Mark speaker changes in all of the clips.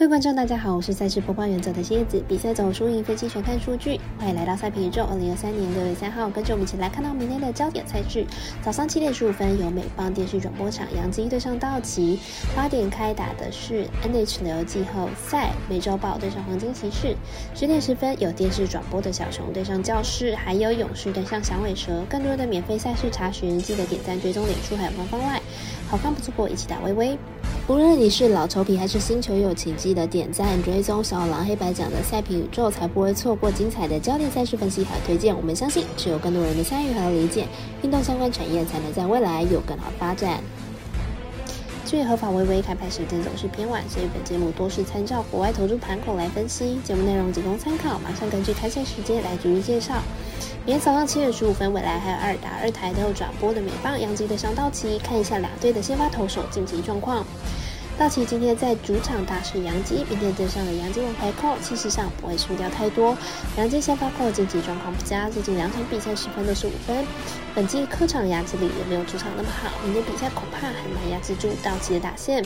Speaker 1: 各位观众，大家好，我是赛事播报员泽的蝎子。比赛走输赢分析全看数据，欢迎来到赛评宇宙。二零二三年六月三号，跟着我们一起来看到明天的焦点赛事。早上七点十五分，由美邦电视转播场杨基对上道奇；八点开打的是 NHL 季后赛，美洲豹对上黄金骑士；十点十分有电视转播的小熊对上教士，还有勇士对上响尾蛇。更多的免费赛事查询，记得点赞、追踪脸书还有官方外。好看不错过，一起打微微。无论你是老球皮还是新球友，请记得点赞、追踪小狼黑白奖的赛评宇宙，才不会错过精彩的焦点赛事分析和推荐。我们相信，只有更多人的参与和理解，运动相关产业才能在未来有更好的发展。据合法微微开牌时间总是偏晚，所以本节目多是参照国外投注盘口来分析，节目内容仅供参考。马上根据开赛时间来逐一介绍。明天早上七点十五分，未来还有二打二台都有转播的美棒杨基的上道奇，看一下两队的先发投手晋级状况。道奇今天在主场大胜杨基，明天对上了杨基王牌扣，气势上不会输掉太多。杨基先发扣晋级状况不佳，最近两场比赛十分都是五分。本季客场压制力也没有主场那么好，明天比赛恐怕很难压制住道奇的打线。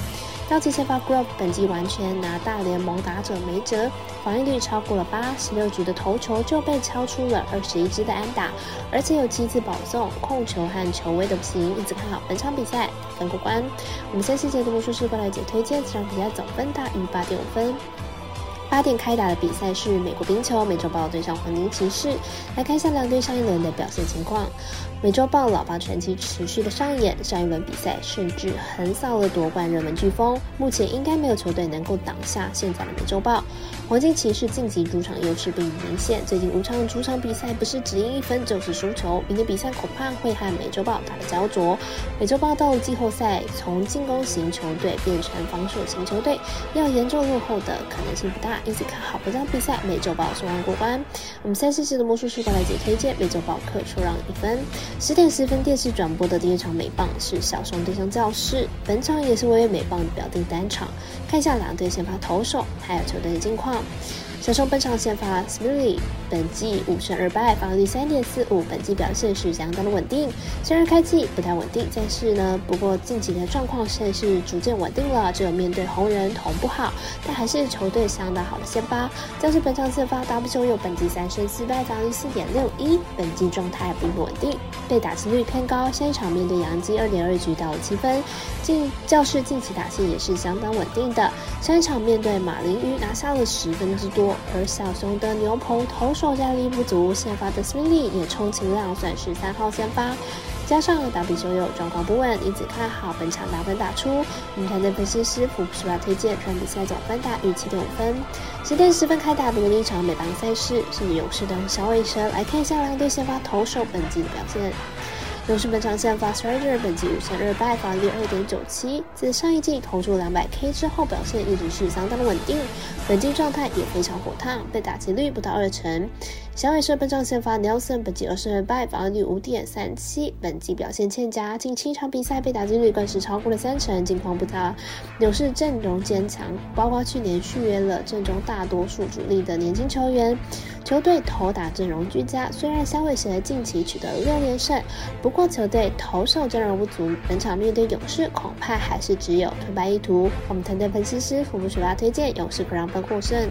Speaker 1: 道奇先发 g r o b 本季完全拿大联盟打者没辙，防御率超过了八，十六局的投球就被超出了二十一支的安打，而且有七次保送，控球和球位都不行，因此看好本场比赛能过关。我们先细节的魔术师过来解推荐，这场比赛总分大于八点五分。八点开打的比赛是美国冰球美洲豹对上黄金骑士，来看一下两队上一轮的表现情况。美洲豹老八传奇持续的上演，上一轮比赛甚至横扫了夺冠热门飓风，目前应该没有球队能够挡下现在的美洲豹。黄金骑士晋级主场优势并不明显，最近五场主场比赛不是只赢一分就是输球，明天比赛恐怕会和美洲豹打得焦灼。美洲豹到了季后赛，从进攻型球队变成防守型球队，要严重落后的可能性不大，因此看好本场比赛美洲豹顺利过关。我们三四期的魔术师过来解推荐美洲豹客出让一分。十点十分电视转播的第一场美棒是小熊对上教室，本场也是微微美棒的表定单场，看一下两队先发投手还有球队的近况。何?小熊本场先发 Smiley，本季五胜二败，防御率三点四五，本季表现是相当的稳定。虽然开季不太稳定，但是呢，不过近期的状况现在是逐渐稳定了。只有面对红人同不好，但还是球队相当好的先发。将是本场先发 W 熊有本季三胜四败，防御四点六一，本季状态并不稳定，被打击率偏高。下一场面对杨基二点二局到了七分，近教室近期打线也是相当稳定的。上一场面对马林鱼拿下了十分之多。而小熊的牛棚投手战力不足，先发的 s m i l y 也充其量算是三号先发，加上打比球友状况不稳，因此看好本场打分打出。我们团队分析师福布斯拉推荐全比赛总分大于七点五分。十点十分开打的另一场美邦赛事是勇士的小尾蛇，来看一下两队先发投手本季的表现。勇士本场先发 Strider 本季五胜二败，防御二点九七。自上一季投出两百 K 之后，表现一直是相当的稳定，本季状态也非常火烫，被打击率不到二成。小尾蛇本场先发 Nelson 本季二胜二败，防御率五点三七，本季表现欠佳，近七场比赛被打击率更是超过了三成，近况不佳。勇士阵容坚强，包括去年续约了阵中大多数主力的年轻球员。球队投打阵容俱佳，虽然香尾蛇近期取得了六连胜，不过球队投手阵容不足，本场面对勇士恐怕还是只有退败一途。我们团队分析师福布水拉推荐勇士可让分获胜。